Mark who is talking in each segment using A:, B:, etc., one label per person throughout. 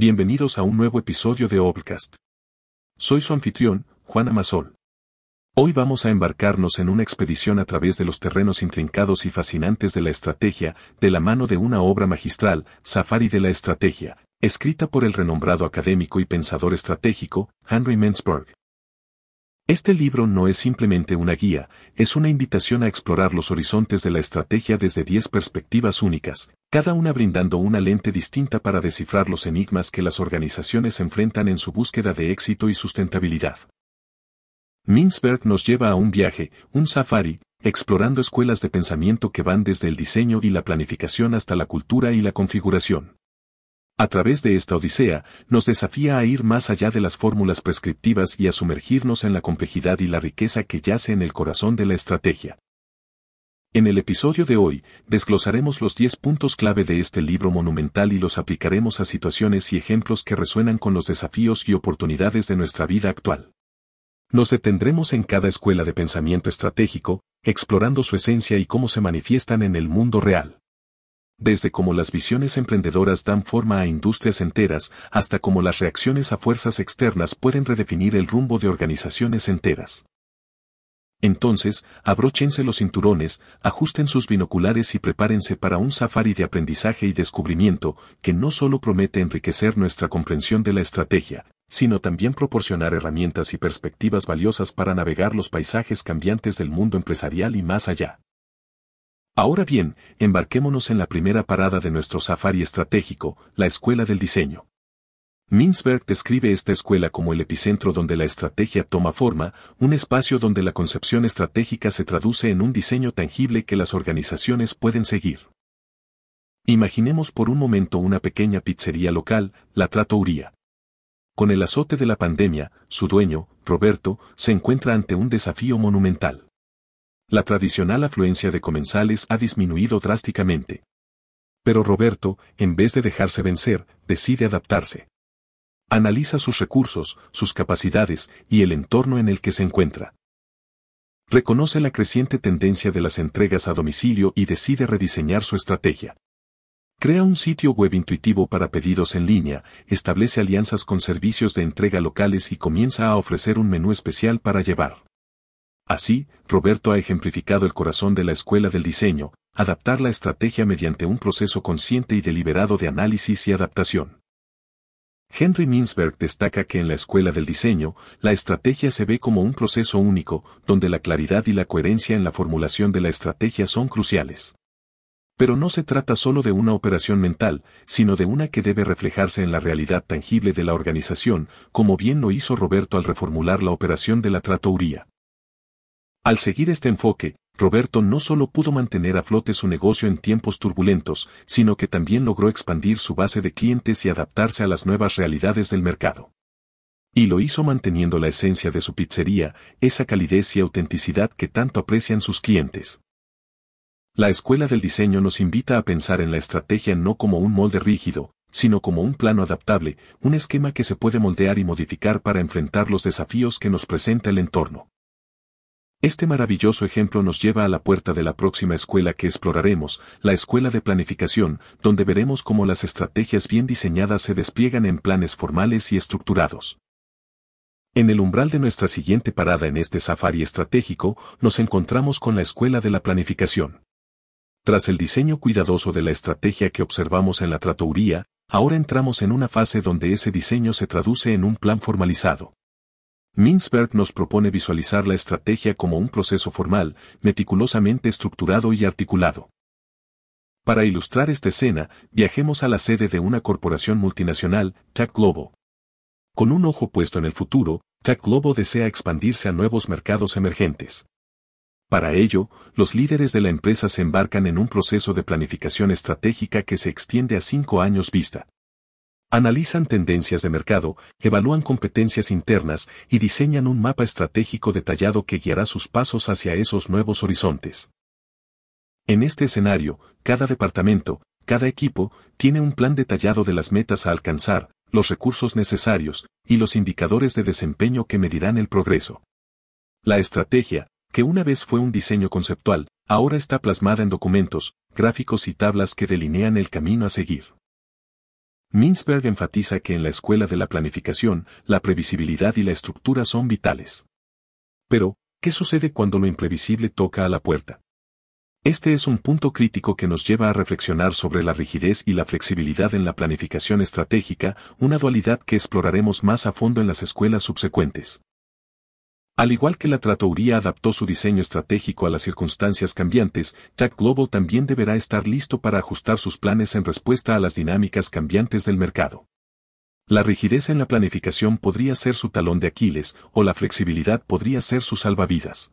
A: Bienvenidos a un nuevo episodio de Obcast. Soy su anfitrión, Juan Amasol. Hoy vamos a embarcarnos en una expedición a través de los terrenos intrincados y fascinantes de la estrategia, de la mano de una obra magistral, Safari de la Estrategia, escrita por el renombrado académico y pensador estratégico, Henry Mensberg. Este libro no es simplemente una guía, es una invitación a explorar los horizontes de la estrategia desde 10 perspectivas únicas, cada una brindando una lente distinta para descifrar los enigmas que las organizaciones enfrentan en su búsqueda de éxito y sustentabilidad. Minsberg nos lleva a un viaje, un safari, explorando escuelas de pensamiento que van desde el diseño y la planificación hasta la cultura y la configuración. A través de esta odisea, nos desafía a ir más allá de las fórmulas prescriptivas y a sumergirnos en la complejidad y la riqueza que yace en el corazón de la estrategia. En el episodio de hoy, desglosaremos los 10 puntos clave de este libro monumental y los aplicaremos a situaciones y ejemplos que resuenan con los desafíos y oportunidades de nuestra vida actual. Nos detendremos en cada escuela de pensamiento estratégico, explorando su esencia y cómo se manifiestan en el mundo real desde cómo las visiones emprendedoras dan forma a industrias enteras hasta cómo las reacciones a fuerzas externas pueden redefinir el rumbo de organizaciones enteras. Entonces, abróchense los cinturones, ajusten sus binoculares y prepárense para un safari de aprendizaje y descubrimiento que no solo promete enriquecer nuestra comprensión de la estrategia, sino también proporcionar herramientas y perspectivas valiosas para navegar los paisajes cambiantes del mundo empresarial y más allá. Ahora bien, embarquémonos en la primera parada de nuestro safari estratégico, la Escuela del Diseño. Minsberg describe esta escuela como el epicentro donde la estrategia toma forma, un espacio donde la concepción estratégica se traduce en un diseño tangible que las organizaciones pueden seguir. Imaginemos por un momento una pequeña pizzería local, la Trattoria. Con el azote de la pandemia, su dueño, Roberto, se encuentra ante un desafío monumental la tradicional afluencia de comensales ha disminuido drásticamente. Pero Roberto, en vez de dejarse vencer, decide adaptarse. Analiza sus recursos, sus capacidades y el entorno en el que se encuentra. Reconoce la creciente tendencia de las entregas a domicilio y decide rediseñar su estrategia. Crea un sitio web intuitivo para pedidos en línea, establece alianzas con servicios de entrega locales y comienza a ofrecer un menú especial para llevar. Así, Roberto ha ejemplificado el corazón de la escuela del diseño, adaptar la estrategia mediante un proceso consciente y deliberado de análisis y adaptación. Henry Minsberg destaca que en la escuela del diseño, la estrategia se ve como un proceso único, donde la claridad y la coherencia en la formulación de la estrategia son cruciales. Pero no se trata solo de una operación mental, sino de una que debe reflejarse en la realidad tangible de la organización, como bien lo hizo Roberto al reformular la operación de la tratouría. Al seguir este enfoque, Roberto no solo pudo mantener a flote su negocio en tiempos turbulentos, sino que también logró expandir su base de clientes y adaptarse a las nuevas realidades del mercado. Y lo hizo manteniendo la esencia de su pizzería, esa calidez y autenticidad que tanto aprecian sus clientes. La escuela del diseño nos invita a pensar en la estrategia no como un molde rígido, sino como un plano adaptable, un esquema que se puede moldear y modificar para enfrentar los desafíos que nos presenta el entorno. Este maravilloso ejemplo nos lleva a la puerta de la próxima escuela que exploraremos, la escuela de planificación, donde veremos cómo las estrategias bien diseñadas se despliegan en planes formales y estructurados. En el umbral de nuestra siguiente parada en este safari estratégico, nos encontramos con la escuela de la planificación. Tras el diseño cuidadoso de la estrategia que observamos en la tratouría, ahora entramos en una fase donde ese diseño se traduce en un plan formalizado. Minsberg nos propone visualizar la estrategia como un proceso formal, meticulosamente estructurado y articulado. Para ilustrar esta escena, viajemos a la sede de una corporación multinacional, Tech Globo. Con un ojo puesto en el futuro, Tech Globo desea expandirse a nuevos mercados emergentes. Para ello, los líderes de la empresa se embarcan en un proceso de planificación estratégica que se extiende a cinco años vista. Analizan tendencias de mercado, evalúan competencias internas y diseñan un mapa estratégico detallado que guiará sus pasos hacia esos nuevos horizontes. En este escenario, cada departamento, cada equipo, tiene un plan detallado de las metas a alcanzar, los recursos necesarios y los indicadores de desempeño que medirán el progreso. La estrategia, que una vez fue un diseño conceptual, ahora está plasmada en documentos, gráficos y tablas que delinean el camino a seguir. Mintzberg enfatiza que en la escuela de la planificación, la previsibilidad y la estructura son vitales. Pero, ¿qué sucede cuando lo imprevisible toca a la puerta? Este es un punto crítico que nos lleva a reflexionar sobre la rigidez y la flexibilidad en la planificación estratégica, una dualidad que exploraremos más a fondo en las escuelas subsecuentes. Al igual que la tratoría adaptó su diseño estratégico a las circunstancias cambiantes, Jack Global también deberá estar listo para ajustar sus planes en respuesta a las dinámicas cambiantes del mercado. La rigidez en la planificación podría ser su talón de Aquiles, o la flexibilidad podría ser su salvavidas.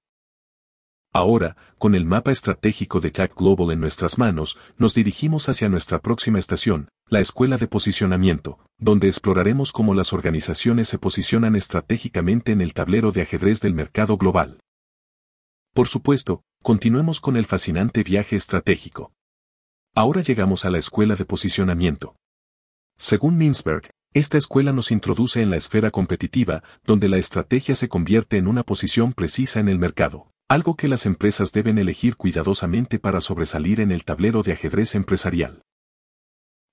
A: Ahora, con el mapa estratégico de Jack Global en nuestras manos, nos dirigimos hacia nuestra próxima estación, la Escuela de Posicionamiento, donde exploraremos cómo las organizaciones se posicionan estratégicamente en el tablero de ajedrez del mercado global. Por supuesto, continuemos con el fascinante viaje estratégico. Ahora llegamos a la Escuela de Posicionamiento. Según Mintzberg, esta escuela nos introduce en la esfera competitiva, donde la estrategia se convierte en una posición precisa en el mercado. Algo que las empresas deben elegir cuidadosamente para sobresalir en el tablero de ajedrez empresarial.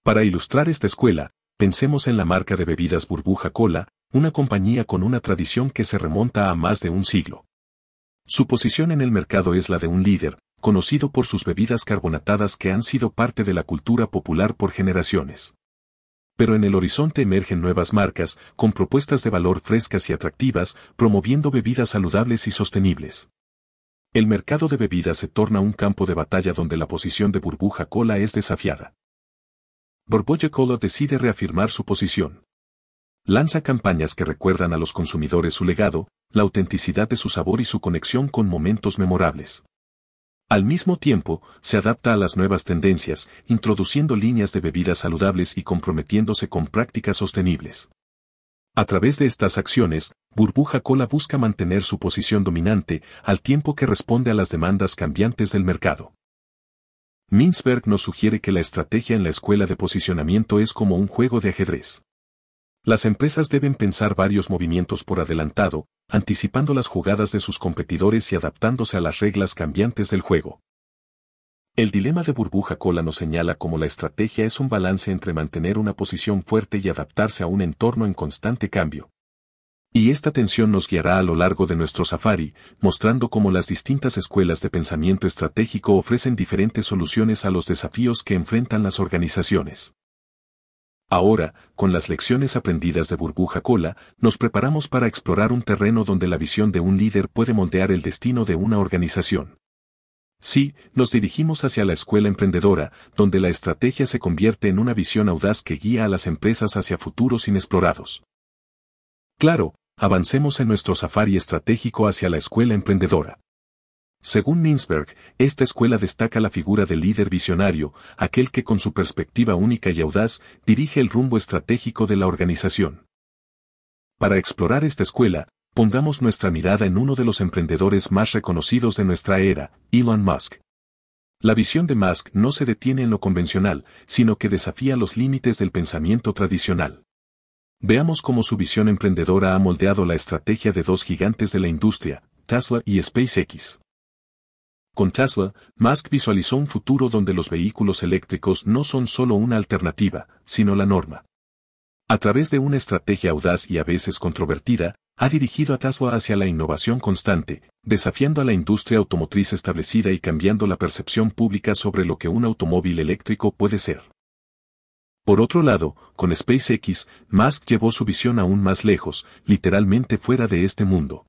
A: Para ilustrar esta escuela, pensemos en la marca de bebidas Burbuja Cola, una compañía con una tradición que se remonta a más de un siglo. Su posición en el mercado es la de un líder, conocido por sus bebidas carbonatadas que han sido parte de la cultura popular por generaciones. Pero en el horizonte emergen nuevas marcas, con propuestas de valor frescas y atractivas, promoviendo bebidas saludables y sostenibles. El mercado de bebidas se torna un campo de batalla donde la posición de burbuja cola es desafiada. Borbolla Cola decide reafirmar su posición. Lanza campañas que recuerdan a los consumidores su legado, la autenticidad de su sabor y su conexión con momentos memorables. Al mismo tiempo, se adapta a las nuevas tendencias, introduciendo líneas de bebidas saludables y comprometiéndose con prácticas sostenibles. A través de estas acciones, Burbuja Cola busca mantener su posición dominante al tiempo que responde a las demandas cambiantes del mercado. Mintzberg nos sugiere que la estrategia en la escuela de posicionamiento es como un juego de ajedrez. Las empresas deben pensar varios movimientos por adelantado, anticipando las jugadas de sus competidores y adaptándose a las reglas cambiantes del juego. El dilema de burbuja cola nos señala cómo la estrategia es un balance entre mantener una posición fuerte y adaptarse a un entorno en constante cambio. Y esta tensión nos guiará a lo largo de nuestro safari, mostrando cómo las distintas escuelas de pensamiento estratégico ofrecen diferentes soluciones a los desafíos que enfrentan las organizaciones. Ahora, con las lecciones aprendidas de burbuja cola, nos preparamos para explorar un terreno donde la visión de un líder puede moldear el destino de una organización. Sí, nos dirigimos hacia la escuela emprendedora, donde la estrategia se convierte en una visión audaz que guía a las empresas hacia futuros inexplorados. Claro, avancemos en nuestro safari estratégico hacia la escuela emprendedora. Según Mintzberg, esta escuela destaca la figura del líder visionario, aquel que con su perspectiva única y audaz dirige el rumbo estratégico de la organización. Para explorar esta escuela, Pongamos nuestra mirada en uno de los emprendedores más reconocidos de nuestra era, Elon Musk. La visión de Musk no se detiene en lo convencional, sino que desafía los límites del pensamiento tradicional. Veamos cómo su visión emprendedora ha moldeado la estrategia de dos gigantes de la industria, Tesla y SpaceX. Con Tesla, Musk visualizó un futuro donde los vehículos eléctricos no son solo una alternativa, sino la norma. A través de una estrategia audaz y a veces controvertida, ha dirigido a Tesla hacia la innovación constante, desafiando a la industria automotriz establecida y cambiando la percepción pública sobre lo que un automóvil eléctrico puede ser. Por otro lado, con SpaceX, Musk llevó su visión aún más lejos, literalmente fuera de este mundo.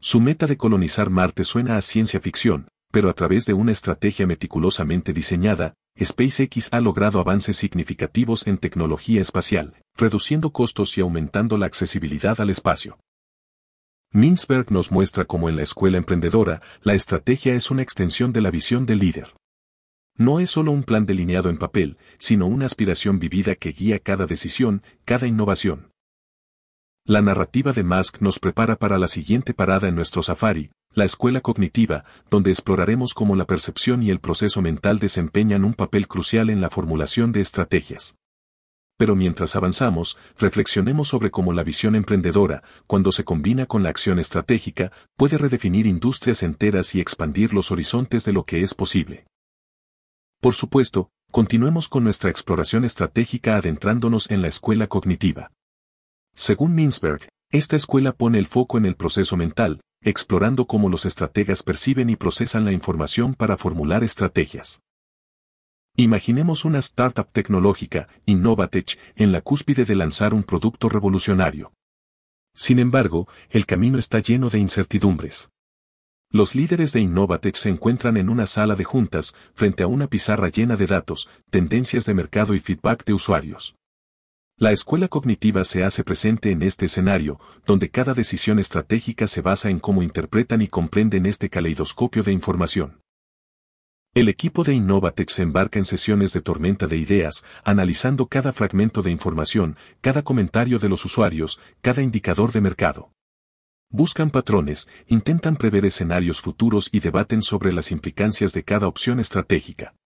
A: Su meta de colonizar Marte suena a ciencia ficción, pero a través de una estrategia meticulosamente diseñada, SpaceX ha logrado avances significativos en tecnología espacial, reduciendo costos y aumentando la accesibilidad al espacio. Mintzberg nos muestra cómo en la escuela emprendedora, la estrategia es una extensión de la visión del líder. No es solo un plan delineado en papel, sino una aspiración vivida que guía cada decisión, cada innovación. La narrativa de Musk nos prepara para la siguiente parada en nuestro safari, la escuela cognitiva, donde exploraremos cómo la percepción y el proceso mental desempeñan un papel crucial en la formulación de estrategias. Pero mientras avanzamos, reflexionemos sobre cómo la visión emprendedora, cuando se combina con la acción estratégica, puede redefinir industrias enteras y expandir los horizontes de lo que es posible. Por supuesto, continuemos con nuestra exploración estratégica adentrándonos en la escuela cognitiva. Según Minsberg, esta escuela pone el foco en el proceso mental, explorando cómo los estrategas perciben y procesan la información para formular estrategias. Imaginemos una startup tecnológica, Innovatech, en la cúspide de lanzar un producto revolucionario. Sin embargo, el camino está lleno de incertidumbres. Los líderes de Innovatech se encuentran en una sala de juntas, frente a una pizarra llena de datos, tendencias de mercado y feedback de usuarios. La escuela cognitiva se hace presente en este escenario, donde cada decisión estratégica se basa en cómo interpretan y comprenden este caleidoscopio de información. El equipo de Innovatech se embarca en sesiones de tormenta de ideas, analizando cada fragmento de información, cada comentario de los usuarios, cada indicador de mercado. Buscan patrones, intentan prever escenarios futuros y debaten sobre las implicancias de cada opción estratégica.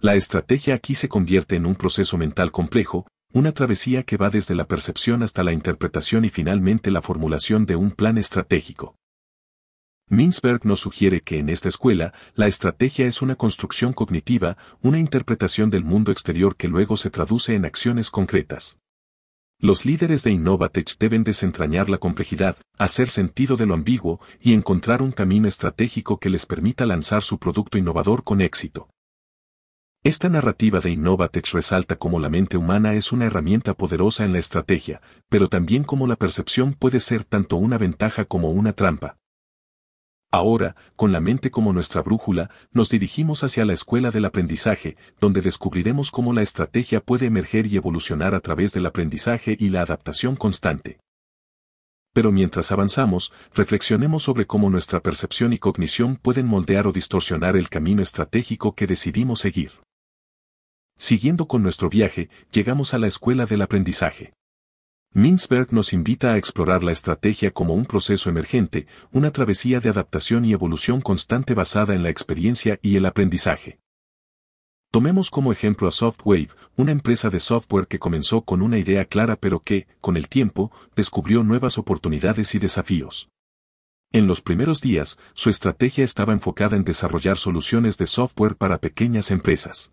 A: La estrategia aquí se convierte en un proceso mental complejo, una travesía que va desde la percepción hasta la interpretación y finalmente la formulación de un plan estratégico. Minsberg nos sugiere que en esta escuela, la estrategia es una construcción cognitiva, una interpretación del mundo exterior que luego se traduce en acciones concretas. Los líderes de Innovatech deben desentrañar la complejidad, hacer sentido de lo ambiguo y encontrar un camino estratégico que les permita lanzar su producto innovador con éxito. Esta narrativa de Innovatech resalta cómo la mente humana es una herramienta poderosa en la estrategia, pero también cómo la percepción puede ser tanto una ventaja como una trampa. Ahora, con la mente como nuestra brújula, nos dirigimos hacia la escuela del aprendizaje, donde descubriremos cómo la estrategia puede emerger y evolucionar a través del aprendizaje y la adaptación constante. Pero mientras avanzamos, reflexionemos sobre cómo nuestra percepción y cognición pueden moldear o distorsionar el camino estratégico que decidimos seguir. Siguiendo con nuestro viaje, llegamos a la escuela del aprendizaje. Minsberg nos invita a explorar la estrategia como un proceso emergente, una travesía de adaptación y evolución constante basada en la experiencia y el aprendizaje. Tomemos como ejemplo a Softwave, una empresa de software que comenzó con una idea clara pero que, con el tiempo, descubrió nuevas oportunidades y desafíos. En los primeros días, su estrategia estaba enfocada en desarrollar soluciones de software para pequeñas empresas.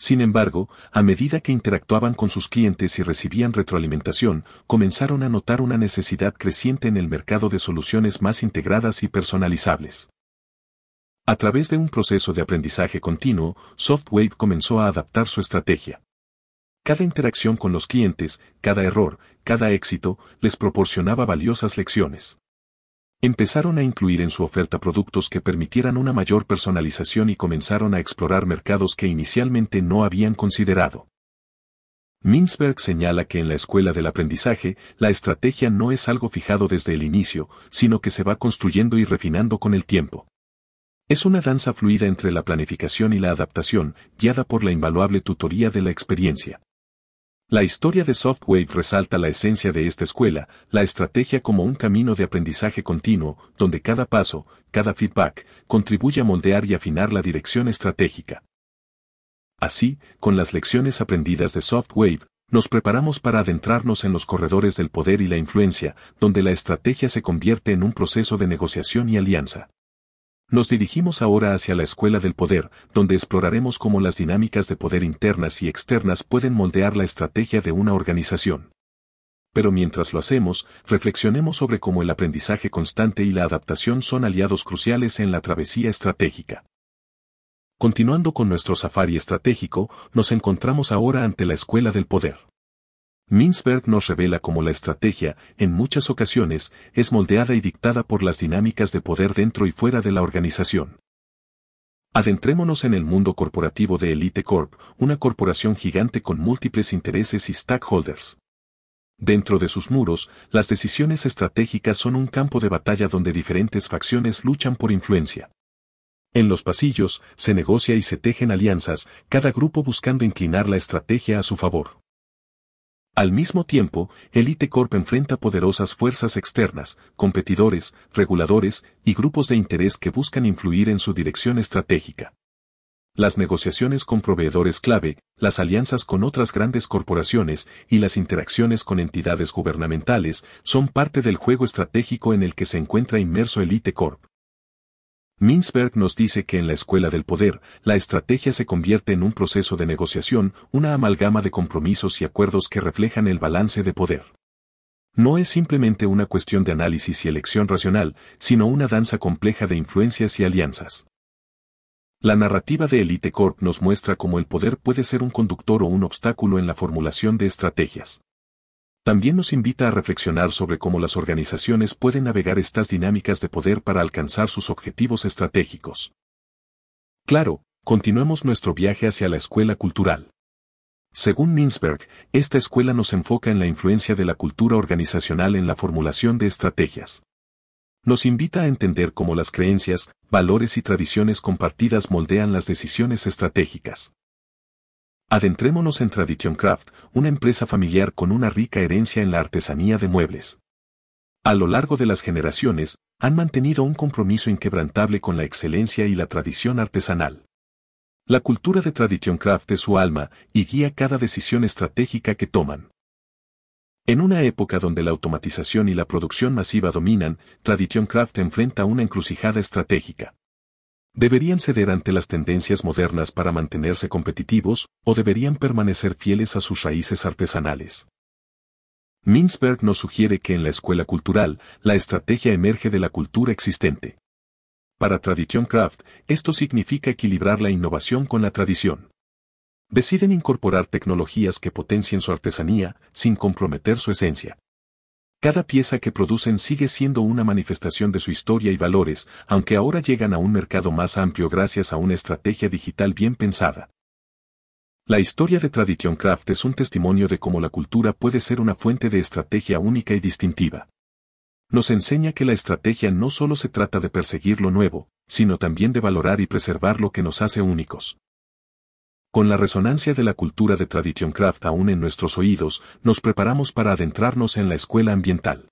A: Sin embargo, a medida que interactuaban con sus clientes y recibían retroalimentación, comenzaron a notar una necesidad creciente en el mercado de soluciones más integradas y personalizables. A través de un proceso de aprendizaje continuo, Softwave comenzó a adaptar su estrategia. Cada interacción con los clientes, cada error, cada éxito, les proporcionaba valiosas lecciones. Empezaron a incluir en su oferta productos que permitieran una mayor personalización y comenzaron a explorar mercados que inicialmente no habían considerado. Minsberg señala que en la escuela del aprendizaje, la estrategia no es algo fijado desde el inicio, sino que se va construyendo y refinando con el tiempo. Es una danza fluida entre la planificación y la adaptación, guiada por la invaluable tutoría de la experiencia. La historia de Softwave resalta la esencia de esta escuela, la estrategia como un camino de aprendizaje continuo, donde cada paso, cada feedback, contribuye a moldear y afinar la dirección estratégica. Así, con las lecciones aprendidas de Softwave, nos preparamos para adentrarnos en los corredores del poder y la influencia, donde la estrategia se convierte en un proceso de negociación y alianza. Nos dirigimos ahora hacia la escuela del poder, donde exploraremos cómo las dinámicas de poder internas y externas pueden moldear la estrategia de una organización. Pero mientras lo hacemos, reflexionemos sobre cómo el aprendizaje constante y la adaptación son aliados cruciales en la travesía estratégica. Continuando con nuestro safari estratégico, nos encontramos ahora ante la escuela del poder. Minsberg nos revela cómo la estrategia, en muchas ocasiones, es moldeada y dictada por las dinámicas de poder dentro y fuera de la organización. Adentrémonos en el mundo corporativo de Elite Corp, una corporación gigante con múltiples intereses y stakeholders. Dentro de sus muros, las decisiones estratégicas son un campo de batalla donde diferentes facciones luchan por influencia. En los pasillos, se negocia y se tejen alianzas, cada grupo buscando inclinar la estrategia a su favor. Al mismo tiempo, Elite Corp enfrenta poderosas fuerzas externas, competidores, reguladores y grupos de interés que buscan influir en su dirección estratégica. Las negociaciones con proveedores clave, las alianzas con otras grandes corporaciones y las interacciones con entidades gubernamentales son parte del juego estratégico en el que se encuentra inmerso Elite Corp. Mintzberg nos dice que en la escuela del poder, la estrategia se convierte en un proceso de negociación, una amalgama de compromisos y acuerdos que reflejan el balance de poder. No es simplemente una cuestión de análisis y elección racional, sino una danza compleja de influencias y alianzas. La narrativa de Elite Corp nos muestra cómo el poder puede ser un conductor o un obstáculo en la formulación de estrategias. También nos invita a reflexionar sobre cómo las organizaciones pueden navegar estas dinámicas de poder para alcanzar sus objetivos estratégicos. Claro, continuemos nuestro viaje hacia la escuela cultural. Según Mintzberg, esta escuela nos enfoca en la influencia de la cultura organizacional en la formulación de estrategias nos invita a entender cómo las creencias, valores y tradiciones compartidas moldean las decisiones estratégicas. Adentrémonos en Tradition Craft, una empresa familiar con una rica herencia en la artesanía de muebles. A lo largo de las generaciones, han mantenido un compromiso inquebrantable con la excelencia y la tradición artesanal. La cultura de Tradition Craft es su alma y guía cada decisión estratégica que toman. En una época donde la automatización y la producción masiva dominan, Tradition Craft enfrenta una encrucijada estratégica. ¿Deberían ceder ante las tendencias modernas para mantenerse competitivos, o deberían permanecer fieles a sus raíces artesanales? Mintzberg nos sugiere que en la escuela cultural, la estrategia emerge de la cultura existente. Para Tradition Craft, esto significa equilibrar la innovación con la tradición deciden incorporar tecnologías que potencien su artesanía, sin comprometer su esencia. Cada pieza que producen sigue siendo una manifestación de su historia y valores, aunque ahora llegan a un mercado más amplio gracias a una estrategia digital bien pensada. La historia de Tradition Craft es un testimonio de cómo la cultura puede ser una fuente de estrategia única y distintiva. Nos enseña que la estrategia no solo se trata de perseguir lo nuevo, sino también de valorar y preservar lo que nos hace únicos. Con la resonancia de la cultura de Tradition Craft aún en nuestros oídos, nos preparamos para adentrarnos en la escuela ambiental.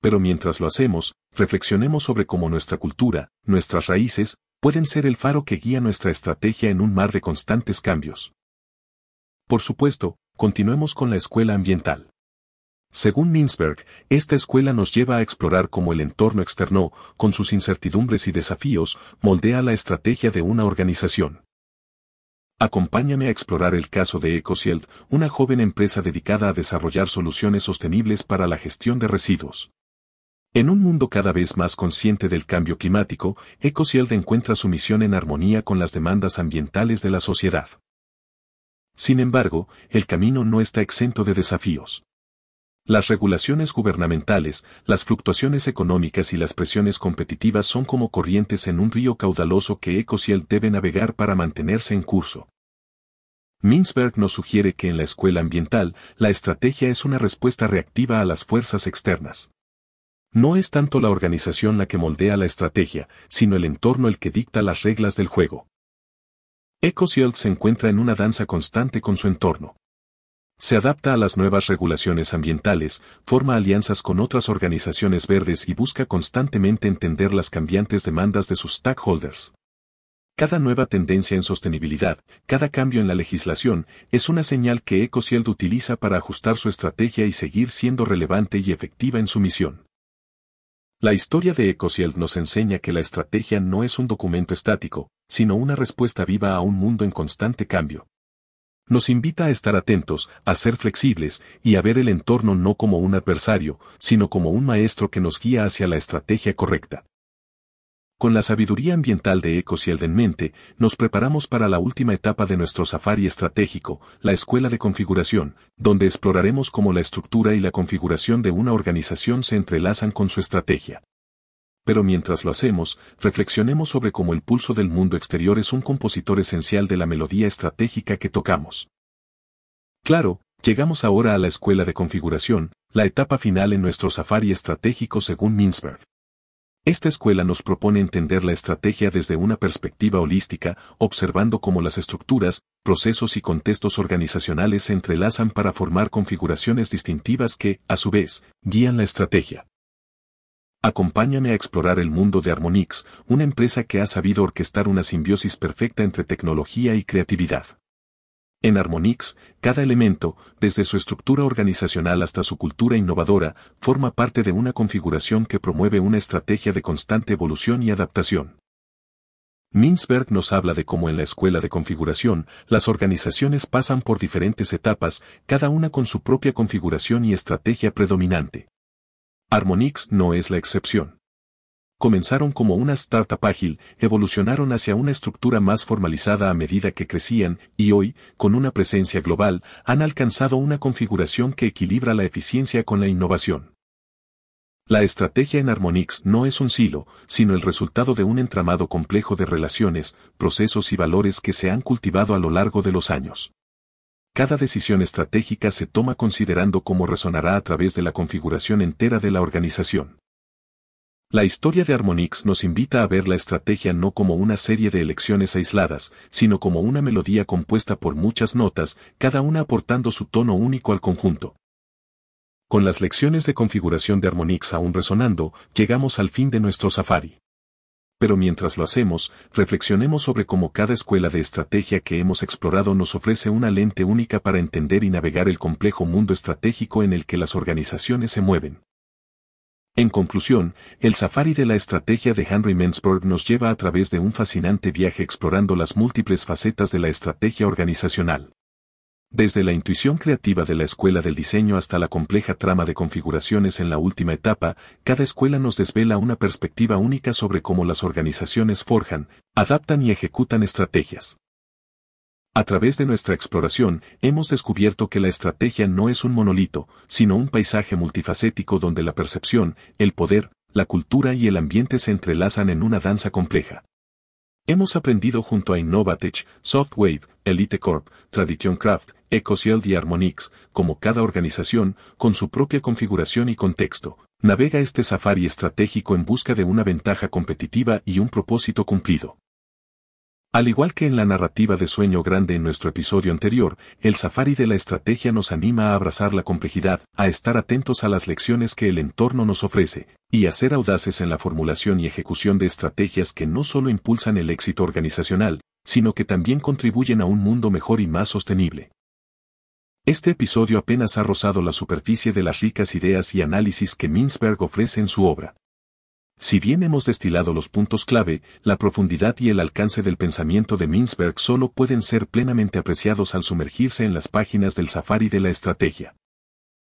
A: Pero mientras lo hacemos, reflexionemos sobre cómo nuestra cultura, nuestras raíces, pueden ser el faro que guía nuestra estrategia en un mar de constantes cambios. Por supuesto, continuemos con la escuela ambiental. Según Mintzberg, esta escuela nos lleva a explorar cómo el entorno externo, con sus incertidumbres y desafíos, moldea la estrategia de una organización. Acompáñame a explorar el caso de EcoShield, una joven empresa dedicada a desarrollar soluciones sostenibles para la gestión de residuos. En un mundo cada vez más consciente del cambio climático, EcoShield encuentra su misión en armonía con las demandas ambientales de la sociedad. Sin embargo, el camino no está exento de desafíos. Las regulaciones gubernamentales, las fluctuaciones económicas y las presiones competitivas son como corrientes en un río caudaloso que EcoShield debe navegar para mantenerse en curso. Mintzberg nos sugiere que en la escuela ambiental, la estrategia es una respuesta reactiva a las fuerzas externas. No es tanto la organización la que moldea la estrategia, sino el entorno el que dicta las reglas del juego. EcoShield se encuentra en una danza constante con su entorno. Se adapta a las nuevas regulaciones ambientales, forma alianzas con otras organizaciones verdes y busca constantemente entender las cambiantes demandas de sus stakeholders. Cada nueva tendencia en sostenibilidad, cada cambio en la legislación, es una señal que EcoShield utiliza para ajustar su estrategia y seguir siendo relevante y efectiva en su misión. La historia de EcoShield nos enseña que la estrategia no es un documento estático, sino una respuesta viva a un mundo en constante cambio. Nos invita a estar atentos, a ser flexibles y a ver el entorno no como un adversario, sino como un maestro que nos guía hacia la estrategia correcta. Con la sabiduría ambiental de EcoShield en mente, nos preparamos para la última etapa de nuestro safari estratégico, la escuela de configuración, donde exploraremos cómo la estructura y la configuración de una organización se entrelazan con su estrategia. Pero mientras lo hacemos, reflexionemos sobre cómo el pulso del mundo exterior es un compositor esencial de la melodía estratégica que tocamos. Claro, llegamos ahora a la escuela de configuración, la etapa final en nuestro safari estratégico según Mintzberg. Esta escuela nos propone entender la estrategia desde una perspectiva holística, observando cómo las estructuras, procesos y contextos organizacionales se entrelazan para formar configuraciones distintivas que, a su vez, guían la estrategia. Acompáñame a explorar el mundo de Harmonix, una empresa que ha sabido orquestar una simbiosis perfecta entre tecnología y creatividad. En Harmonix, cada elemento, desde su estructura organizacional hasta su cultura innovadora, forma parte de una configuración que promueve una estrategia de constante evolución y adaptación. Mintzberg nos habla de cómo en la escuela de configuración, las organizaciones pasan por diferentes etapas, cada una con su propia configuración y estrategia predominante. Harmonix no es la excepción. Comenzaron como una startup ágil, evolucionaron hacia una estructura más formalizada a medida que crecían, y hoy, con una presencia global, han alcanzado una configuración que equilibra la eficiencia con la innovación. La estrategia en Harmonix no es un silo, sino el resultado de un entramado complejo de relaciones, procesos y valores que se han cultivado a lo largo de los años. Cada decisión estratégica se toma considerando cómo resonará a través de la configuración entera de la organización. La historia de Harmonix nos invita a ver la estrategia no como una serie de elecciones aisladas, sino como una melodía compuesta por muchas notas, cada una aportando su tono único al conjunto. Con las lecciones de configuración de Harmonix aún resonando, llegamos al fin de nuestro safari. Pero mientras lo hacemos, reflexionemos sobre cómo cada escuela de estrategia que hemos explorado nos ofrece una lente única para entender y navegar el complejo mundo estratégico en el que las organizaciones se mueven. En conclusión, el safari de la estrategia de Henry Mensberg nos lleva a través de un fascinante viaje explorando las múltiples facetas de la estrategia organizacional. Desde la intuición creativa de la escuela del diseño hasta la compleja trama de configuraciones en la última etapa, cada escuela nos desvela una perspectiva única sobre cómo las organizaciones forjan, adaptan y ejecutan estrategias. A través de nuestra exploración, hemos descubierto que la estrategia no es un monolito, sino un paisaje multifacético donde la percepción, el poder, la cultura y el ambiente se entrelazan en una danza compleja. Hemos aprendido junto a Innovatech, Softwave, Elite Corp, Tradition Craft, Ecosiel y Harmonix, como cada organización, con su propia configuración y contexto, navega este safari estratégico en busca de una ventaja competitiva y un propósito cumplido. Al igual que en la narrativa de Sueño Grande en nuestro episodio anterior, el safari de la estrategia nos anima a abrazar la complejidad, a estar atentos a las lecciones que el entorno nos ofrece, y a ser audaces en la formulación y ejecución de estrategias que no solo impulsan el éxito organizacional, sino que también contribuyen a un mundo mejor y más sostenible. Este episodio apenas ha rozado la superficie de las ricas ideas y análisis que Mintzberg ofrece en su obra. Si bien hemos destilado los puntos clave, la profundidad y el alcance del pensamiento de Mintzberg solo pueden ser plenamente apreciados al sumergirse en las páginas del safari de la estrategia.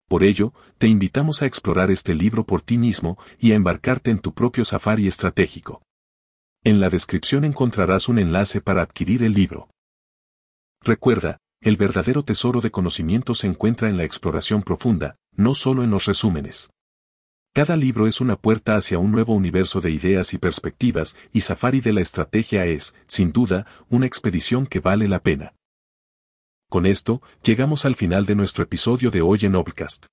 A: Por ello, te invitamos a explorar este libro por ti mismo y a embarcarte en tu propio safari estratégico. En la descripción encontrarás un enlace para adquirir el libro. Recuerda, el verdadero tesoro de conocimiento se encuentra en la exploración profunda, no solo en los resúmenes. Cada libro es una puerta hacia un nuevo universo de ideas y perspectivas, y Safari de la Estrategia es, sin duda, una expedición que vale la pena. Con esto, llegamos al final de nuestro episodio de hoy en Obcast.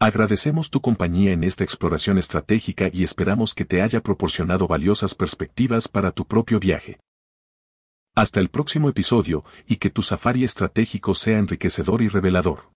A: Agradecemos tu compañía en esta exploración estratégica y esperamos que te haya proporcionado valiosas perspectivas para tu propio viaje. Hasta el próximo episodio y que tu safari estratégico sea enriquecedor y revelador.